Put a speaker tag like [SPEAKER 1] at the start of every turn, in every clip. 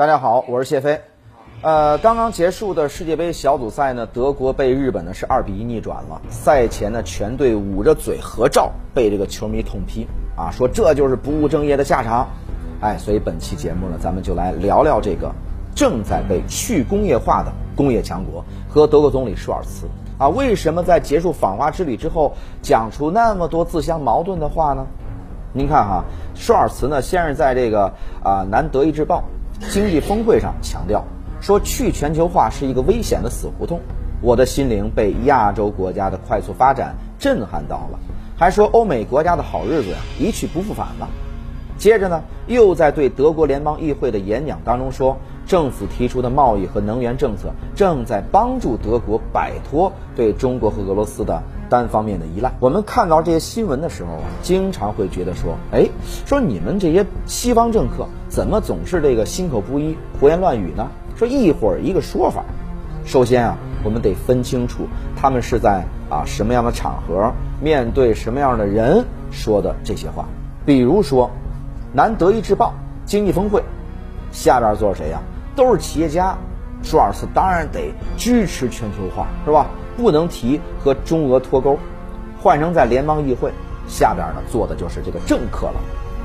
[SPEAKER 1] 大家好，我是谢飞。呃，刚刚结束的世界杯小组赛呢，德国被日本呢是二比一逆转了。赛前呢，全队捂着嘴合照，被这个球迷痛批啊，说这就是不务正业的下场。哎，所以本期节目呢，咱们就来聊聊这个正在被去工业化的工业强国和德国总理舒尔茨啊，为什么在结束访华之旅之后讲出那么多自相矛盾的话呢？您看哈，舒尔茨呢，先是在这个啊南德意志报经济峰会上强调说，去全球化是一个危险的死胡同，我的心灵被亚洲国家的快速发展震撼到了，还说欧美国家的好日子呀一去不复返了。接着呢，又在对德国联邦议会的演讲当中说，政府提出的贸易和能源政策正在帮助德国摆脱对中国和俄罗斯的单方面的依赖。我们看到这些新闻的时候啊，经常会觉得说，哎，说你们这些西方政客怎么总是这个心口不一、胡言乱语呢？说一会儿一个说法。首先啊，我们得分清楚他们是在啊什么样的场合、面对什么样的人说的这些话。比如说。南德意志报经济峰会，下边坐着谁呀？都是企业家。舒尔茨当然得支持全球化，是吧？不能提和中俄脱钩。换成在联邦议会，下边呢坐的就是这个政客了，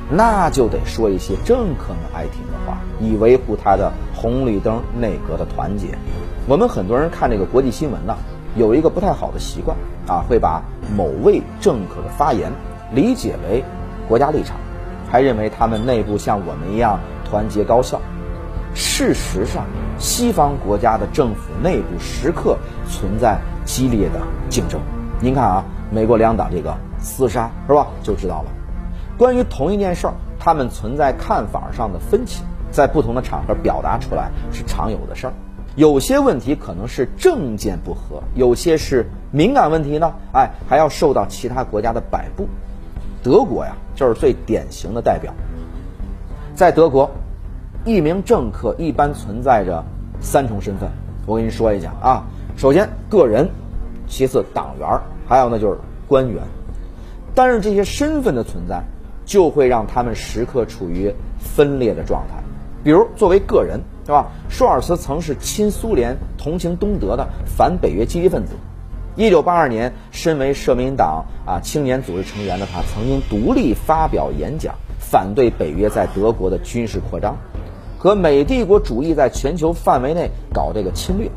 [SPEAKER 1] 那就得说一些政客们爱听的话，以维护他的红绿灯内阁的团结。我们很多人看这个国际新闻呢，有一个不太好的习惯啊，会把某位政客的发言理解为国家立场。还认为他们内部像我们一样团结高效。事实上，西方国家的政府内部时刻存在激烈的竞争。您看啊，美国两党这个厮杀是吧，就知道了。关于同一件事儿，他们存在看法上的分歧，在不同的场合表达出来是常有的事儿。有些问题可能是政见不合，有些是敏感问题呢，哎，还要受到其他国家的摆布。德国呀，就是最典型的代表。在德国，一名政客一般存在着三重身份。我跟您说一下啊，首先个人，其次党员，还有呢就是官员。但是这些身份的存在，就会让他们时刻处于分裂的状态。比如作为个人，是吧？舒尔茨曾是亲苏联、同情东德的反北约积极分子。一九八二年，身为社民党啊青年组织成员的他，曾经独立发表演讲，反对北约在德国的军事扩张，和美帝国主义在全球范围内搞这个侵略。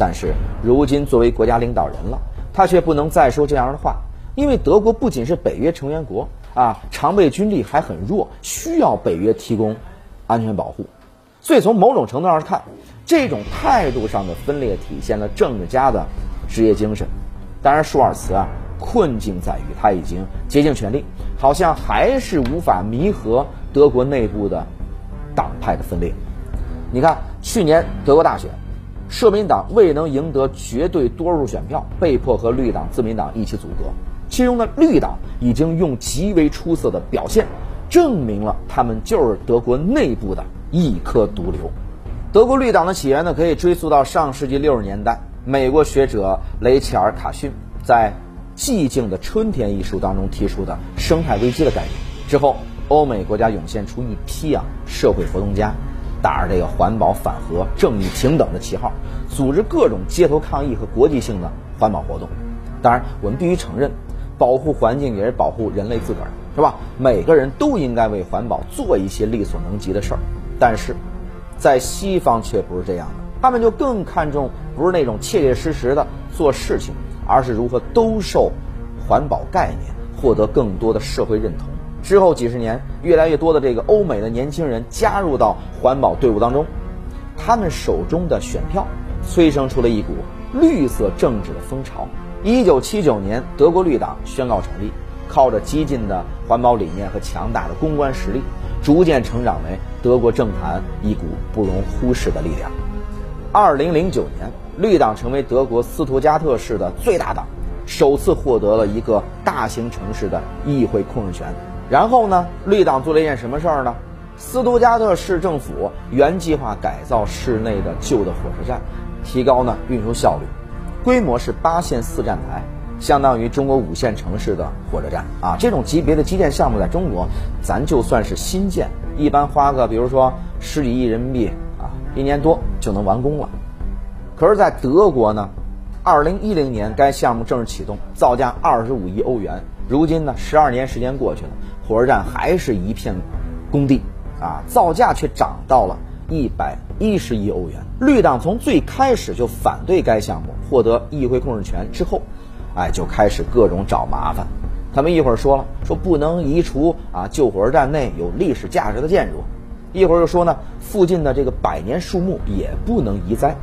[SPEAKER 1] 但是，如今作为国家领导人了，他却不能再说这样的话，因为德国不仅是北约成员国啊，常备军力还很弱，需要北约提供安全保护。所以，从某种程度上看，这种态度上的分裂，体现了政治家的。职业精神，当然，舒尔茨啊，困境在于他已经竭尽全力，好像还是无法弥合德国内部的党派的分裂。你看，去年德国大选，社民党未能赢得绝对多数选票，被迫和绿党、自民党一起组阁。其中呢，绿党已经用极为出色的表现，证明了他们就是德国内部的一颗毒瘤。德国绿党的起源呢，可以追溯到上世纪六十年代。美国学者雷切尔·卡逊在《寂静的春天》一书当中提出的生态危机的概念之后，欧美国家涌现出一批啊社会活动家，打着这个环保、反核、正义、平等的旗号，组织各种街头抗议和国际性的环保活动。当然，我们必须承认，保护环境也是保护人类自个儿，是吧？每个人都应该为环保做一些力所能及的事儿。但是，在西方却不是这样的。他们就更看重不是那种切切实实的做事情，而是如何兜售环保概念，获得更多的社会认同。之后几十年，越来越多的这个欧美的年轻人加入到环保队伍当中，他们手中的选票催生出了一股绿色政治的风潮。一九七九年，德国绿党宣告成立，靠着激进的环保理念和强大的公关实力，逐渐成长为德国政坛一股不容忽视的力量。二零零九年，绿党成为德国斯图加特市的最大党，首次获得了一个大型城市的议会控制权。然后呢，绿党做了一件什么事儿呢？斯图加特市政府原计划改造市内的旧的火车站，提高呢运输效率，规模是八线四站台，相当于中国五线城市的火车站啊。这种级别的基建项目在中国，咱就算是新建。一般花个比如说十几亿人民币啊，一年多就能完工了。可是，在德国呢，二零一零年该项目正式启动，造价二十五亿欧元。如今呢，十二年时间过去了，火车站还是一片工地啊，造价却涨到了一百一十亿欧元。绿党从最开始就反对该项目，获得议会控制权之后，哎，就开始各种找麻烦。他们一会儿说了，说不能移除啊旧火车站内有历史价值的建筑；一会儿又说呢，附近的这个百年树木也不能移栽，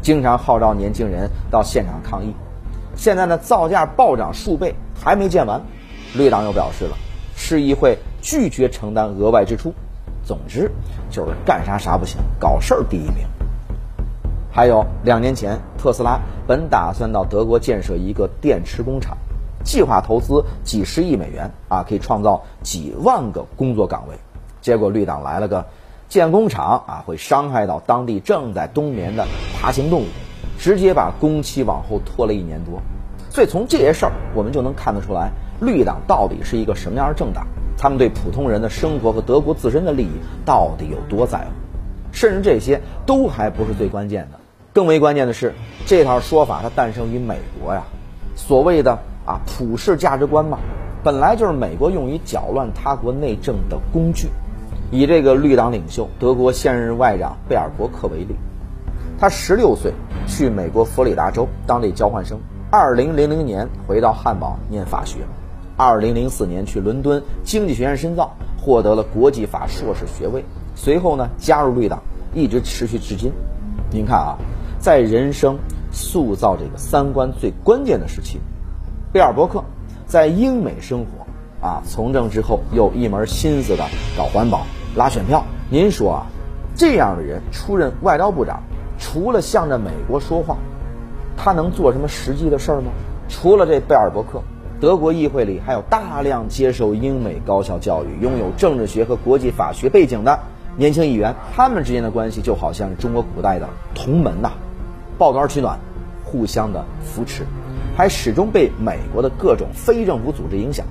[SPEAKER 1] 经常号召年轻人到现场抗议。现在呢，造价暴涨数倍，还没建完，绿党又表示了，市议会拒绝承担额外支出。总之，就是干啥啥不行，搞事儿第一名。还有两年前，特斯拉本打算到德国建设一个电池工厂，计划投资几十亿美元啊，可以创造几万个工作岗位。结果绿党来了个建工厂啊，会伤害到当地正在冬眠的爬行动物。直接把工期往后拖了一年多，所以从这些事儿我们就能看得出来，绿党到底是一个什么样的政党？他们对普通人的生活和德国自身的利益到底有多在乎？甚至这些都还不是最关键的，更为关键的是，这套说法它诞生于美国呀。所谓的啊普世价值观嘛，本来就是美国用于搅乱他国内政的工具。以这个绿党领袖、德国现任外长贝尔伯克为例。他十六岁去美国佛里达州当这交换生，二零零零年回到汉堡念法学，二零零四年去伦敦经济学院深造，获得了国际法硕士学位。随后呢，加入绿党，一直持续至今。您看啊，在人生塑造这个三观最关键的时期，贝尔伯克在英美生活啊，从政之后又一门心思的搞环保、拉选票。您说啊，这样的人出任外交部长？除了向着美国说话，他能做什么实际的事儿吗？除了这贝尔伯克，德国议会里还有大量接受英美高校教育、拥有政治学和国际法学背景的年轻议员，他们之间的关系就好像是中国古代的同门呐，抱团取暖，互相的扶持，还始终被美国的各种非政府组织影响。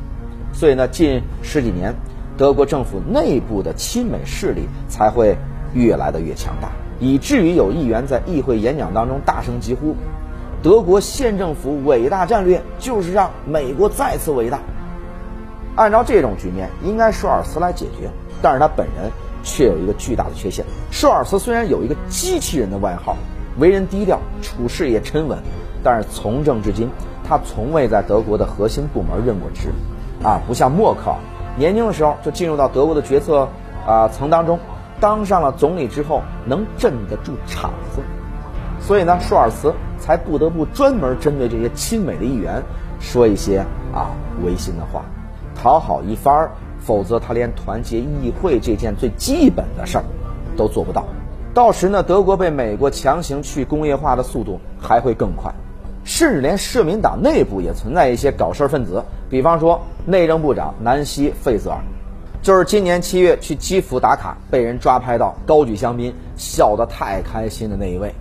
[SPEAKER 1] 所以呢，近十几年，德国政府内部的亲美势力才会越来的越强大。以至于有议员在议会演讲当中大声疾呼：“德国县政府伟大战略就是让美国再次伟大。”按照这种局面，应该舒尔茨来解决，但是他本人却有一个巨大的缺陷。舒尔茨虽然有一个机器人的外号，为人低调，处事也沉稳，但是从政至今，他从未在德国的核心部门任过职，啊，不像默克尔，年轻的时候就进入到德国的决策啊层当中。当上了总理之后，能镇得住场子，所以呢，舒尔茨才不得不专门针对这些亲美的议员说一些啊违心的话，讨好一番儿，否则他连团结议会这件最基本的事儿都做不到。到时呢，德国被美国强行去工业化的速度还会更快，甚至连社民党内部也存在一些搞事儿分子，比方说内政部长南希·费泽尔。就是今年七月去基辅打卡，被人抓拍到高举香槟，笑得太开心的那一位，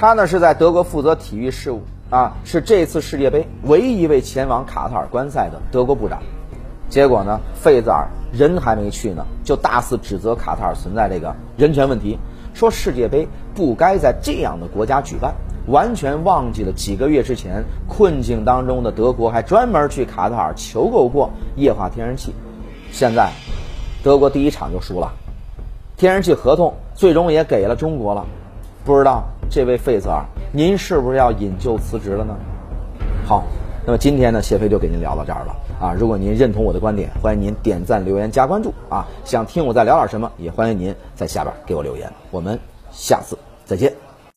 [SPEAKER 1] 他呢是在德国负责体育事务啊，是这次世界杯唯一一位前往卡塔尔观赛的德国部长。结果呢，费泽尔人还没去呢，就大肆指责卡塔尔存在这个人权问题，说世界杯不该在这样的国家举办，完全忘记了几个月之前困境当中的德国还专门去卡塔尔求购过液化天然气，现在。德国第一场就输了，天然气合同最终也给了中国了，不知道这位费泽尔，您是不是要引咎辞职了呢？好，那么今天呢，谢飞就给您聊到这儿了啊！如果您认同我的观点，欢迎您点赞、留言、加关注啊！想听我再聊点什么，也欢迎您在下边给我留言。我们下次再见。